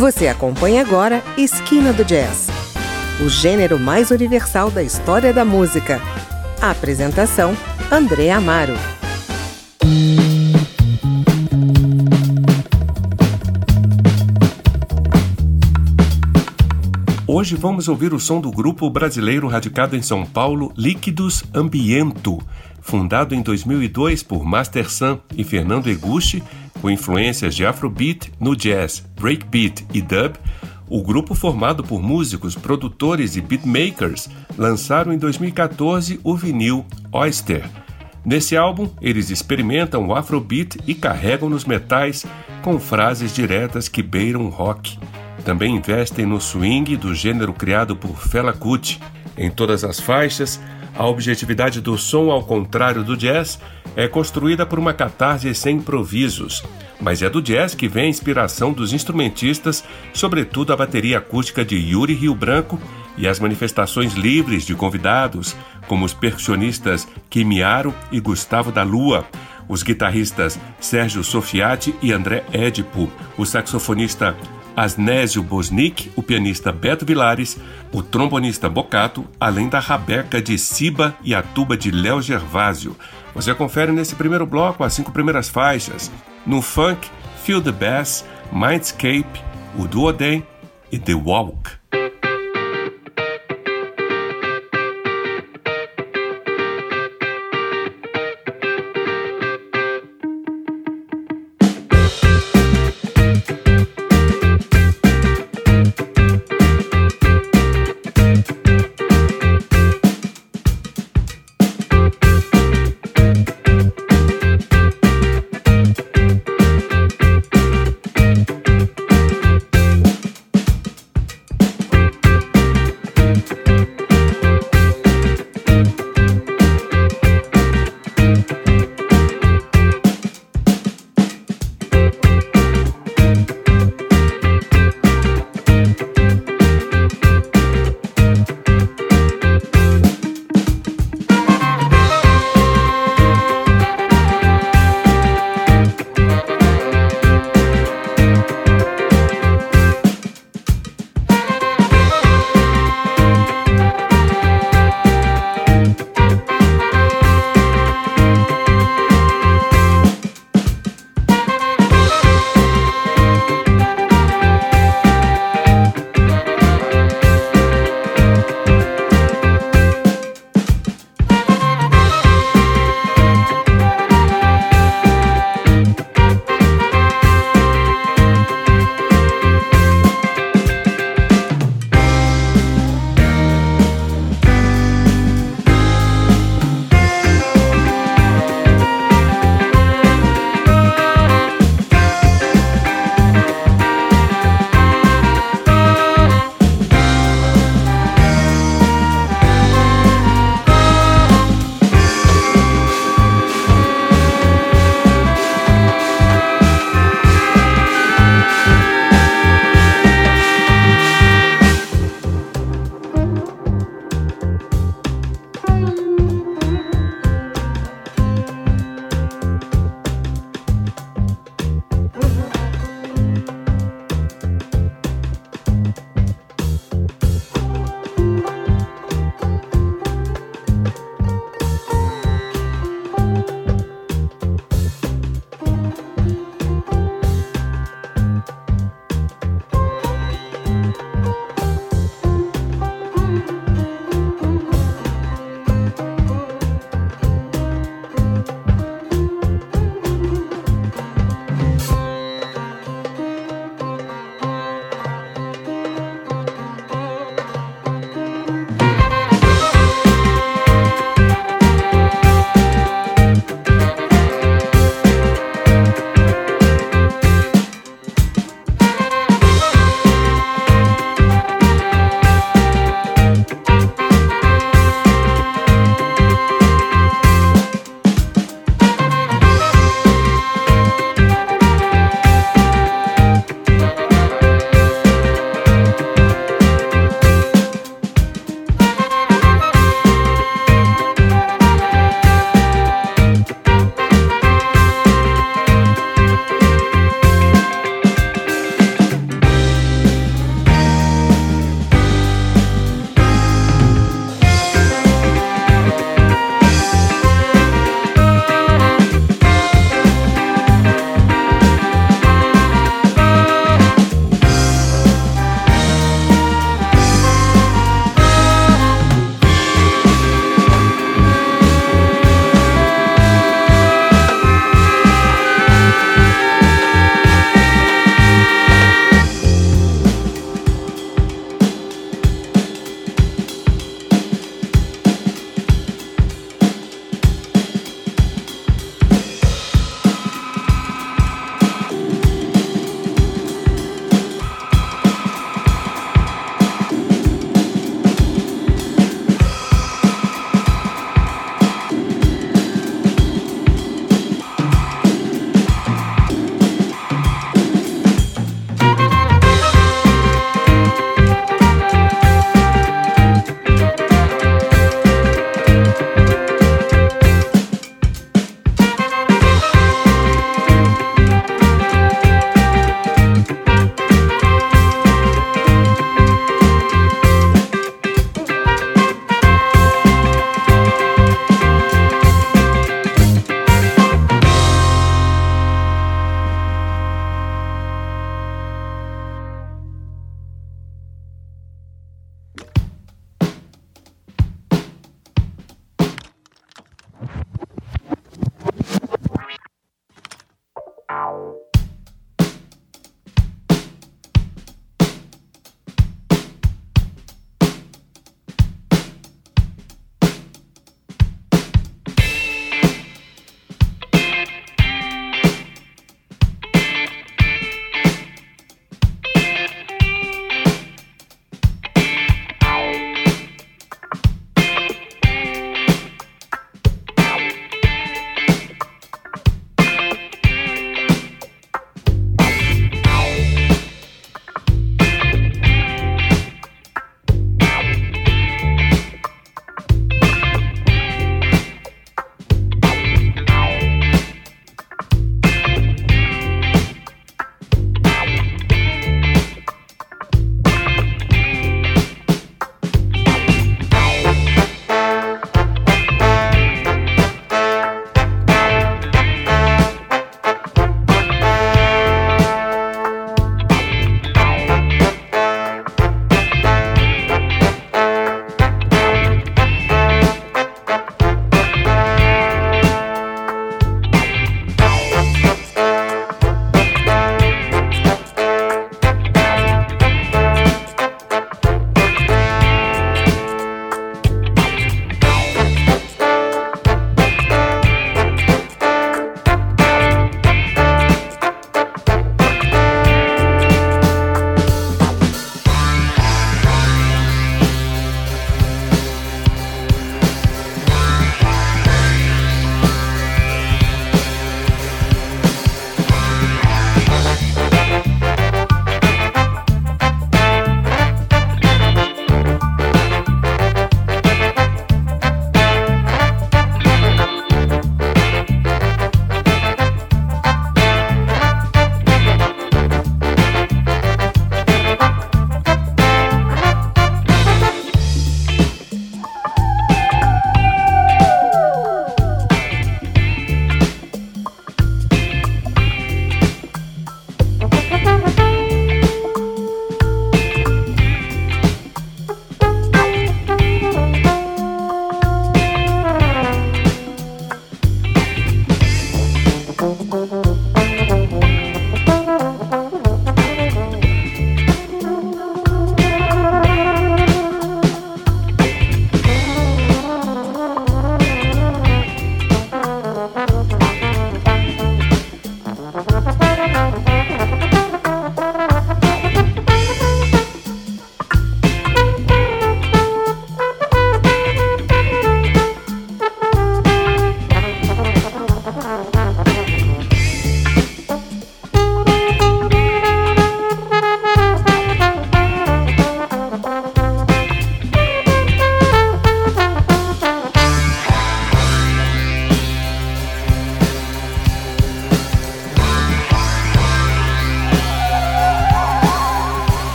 Você acompanha agora Esquina do Jazz, o gênero mais universal da história da música. A apresentação: André Amaro. Hoje vamos ouvir o som do grupo brasileiro radicado em São Paulo, Líquidos Ambiento, fundado em 2002 por Master Sam e Fernando Eguchi com influências de Afrobeat no jazz, breakbeat e dub, o grupo formado por músicos, produtores e beatmakers lançaram em 2014 o vinil Oyster. Nesse álbum, eles experimentam o Afrobeat e carregam nos metais com frases diretas que beiram rock. Também investem no swing do gênero criado por Fela Kuti. Em todas as faixas, a objetividade do som, ao contrário do jazz, é construída por uma catarse sem improvisos, mas é do jazz que vem a inspiração dos instrumentistas, sobretudo a bateria acústica de Yuri Rio Branco e as manifestações livres de convidados, como os percussionistas Kimiaro e Gustavo da Lua, os guitarristas Sérgio Sofiati e André Edipo, o saxofonista Asnésio Bosnick, o pianista Beto Vilares, o trombonista Bocato, além da rabeca de Siba e a tuba de Léo Gervásio. Você confere nesse primeiro bloco as cinco primeiras faixas. No funk, Feel the Bass, Mindscape, o Duodem e The Walk.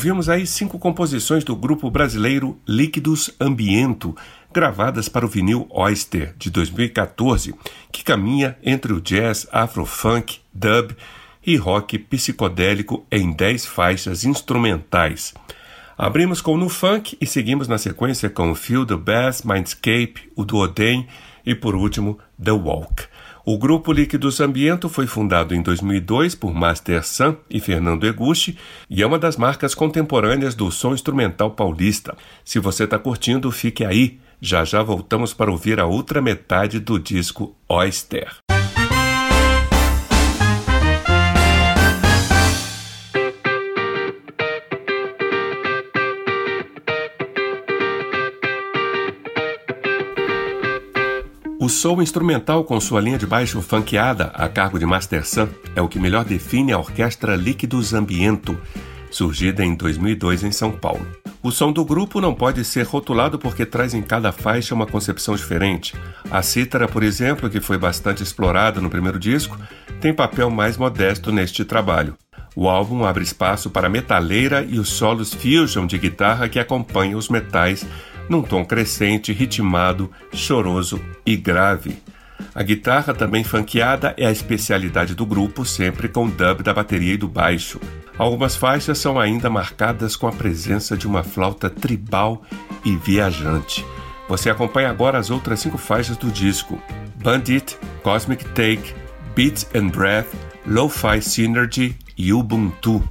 Ouvimos aí cinco composições do grupo brasileiro Líquidos Ambiento, gravadas para o vinil Oyster de 2014, que caminha entre o jazz, afro-funk, dub e rock psicodélico em dez faixas instrumentais. Abrimos com No Funk e seguimos na sequência com Feel the Bass, Mindscape, o Duoden e, por último, The Walk. O grupo Líquidos Ambiento foi fundado em 2002 por Master Sam e Fernando Eguchi e é uma das marcas contemporâneas do som instrumental paulista. Se você está curtindo, fique aí. Já já voltamos para ouvir a outra metade do disco Oyster. O soul instrumental com sua linha de baixo funkeada a cargo de Master Sam é o que melhor define a orquestra Líquidos Ambiento, surgida em 2002 em São Paulo. O som do grupo não pode ser rotulado porque traz em cada faixa uma concepção diferente. A cítara, por exemplo, que foi bastante explorada no primeiro disco, tem papel mais modesto neste trabalho. O álbum abre espaço para a metaleira e os solos fusion de guitarra que acompanham os metais num tom crescente, ritmado, choroso e grave. A guitarra, também funkeada, é a especialidade do grupo, sempre com dub da bateria e do baixo. Algumas faixas são ainda marcadas com a presença de uma flauta tribal e viajante. Você acompanha agora as outras cinco faixas do disco: Bandit, Cosmic Take, Beats and Breath, Lo-Fi Synergy e Ubuntu.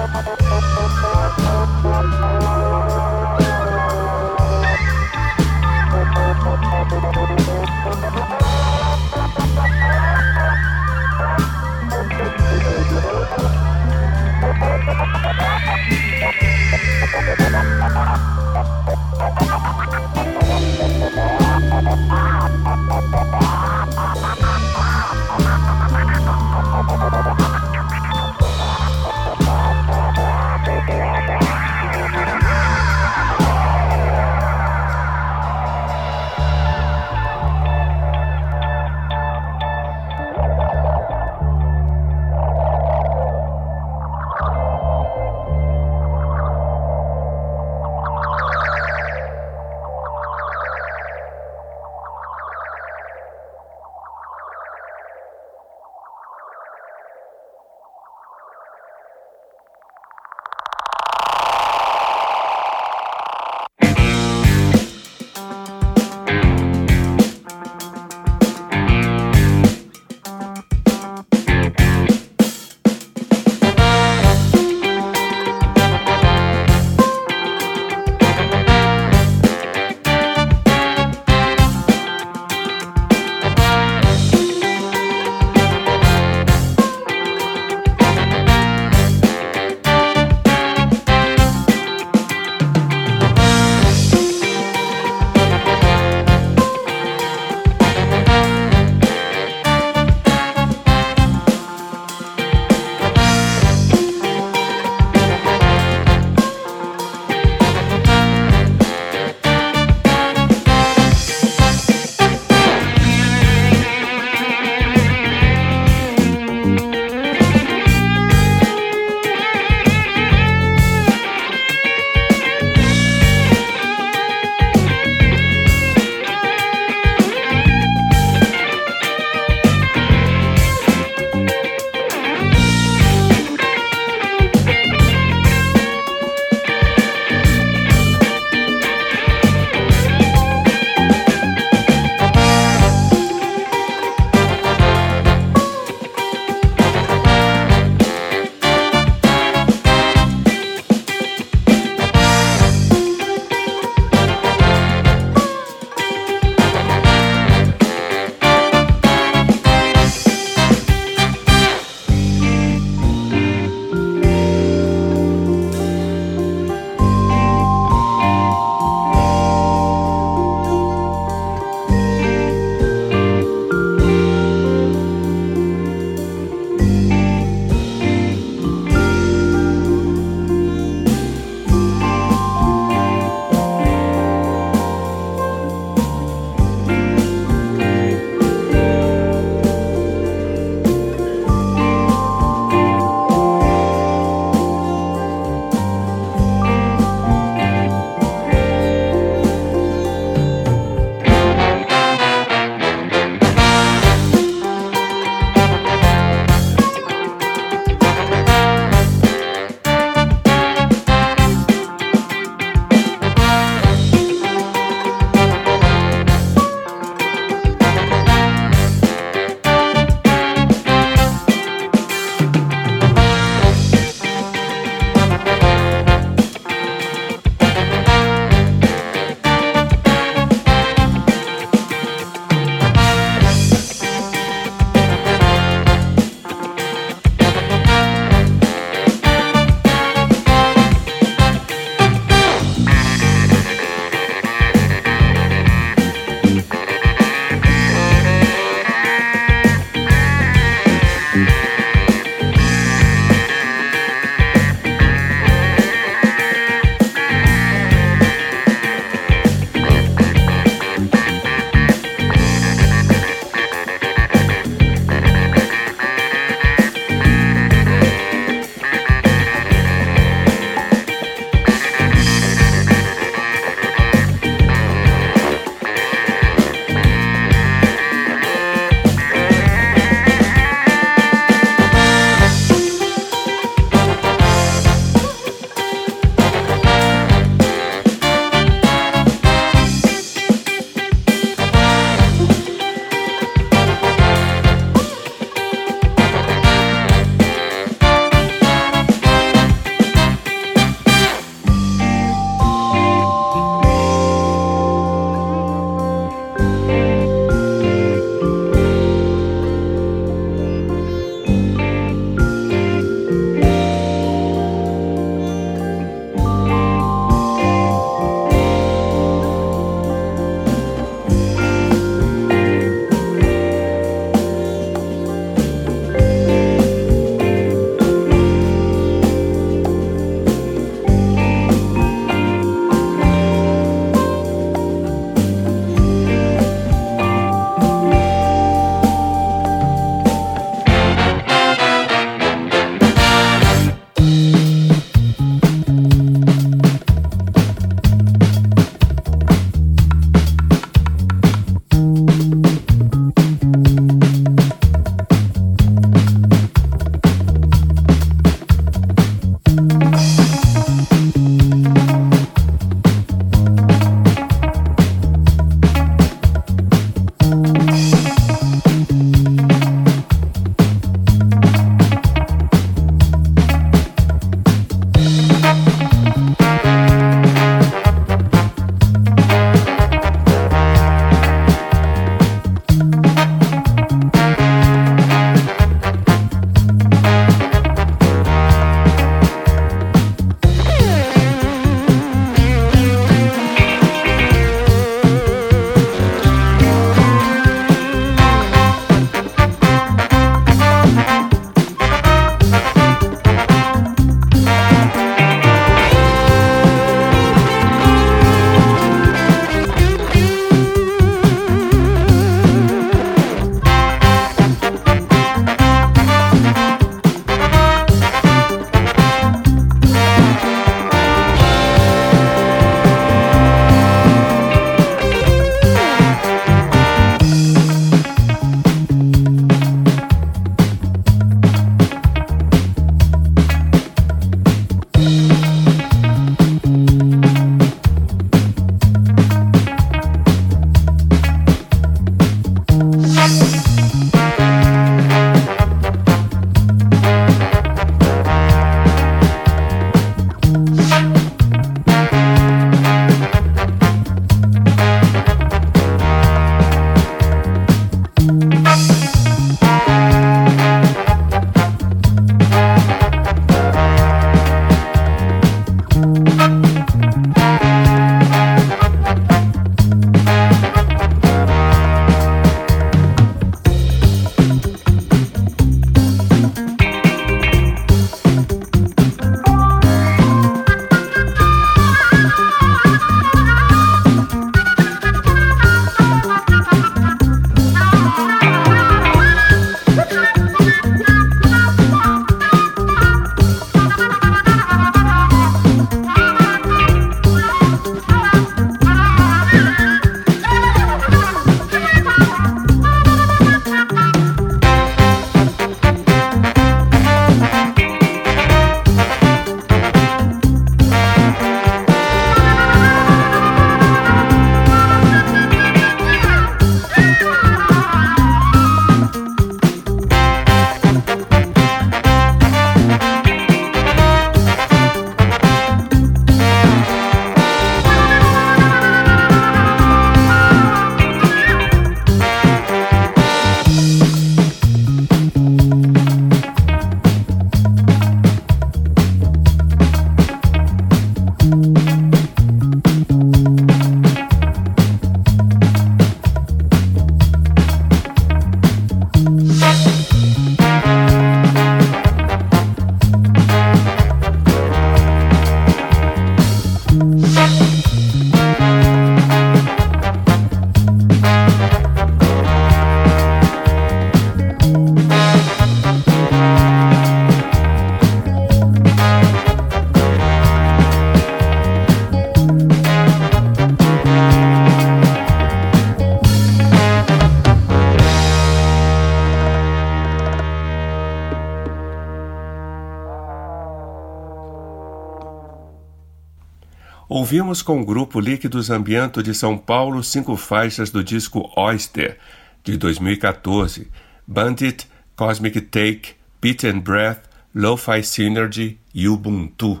Ouvimos com o grupo Líquidos Ambiento de São Paulo cinco faixas do disco Oyster, de 2014, Bandit, Cosmic Take, Beat and Breath, Lo-Fi Synergy e Ubuntu.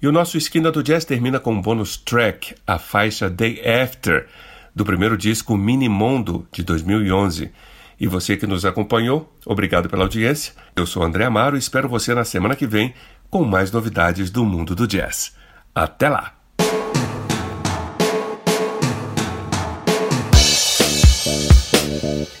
E o nosso Esquina do Jazz termina com um bônus track, a faixa Day After, do primeiro disco Minimondo, de 2011. E você que nos acompanhou, obrigado pela audiência. Eu sou André Amaro e espero você na semana que vem com mais novidades do mundo do jazz. Até lá! Bye.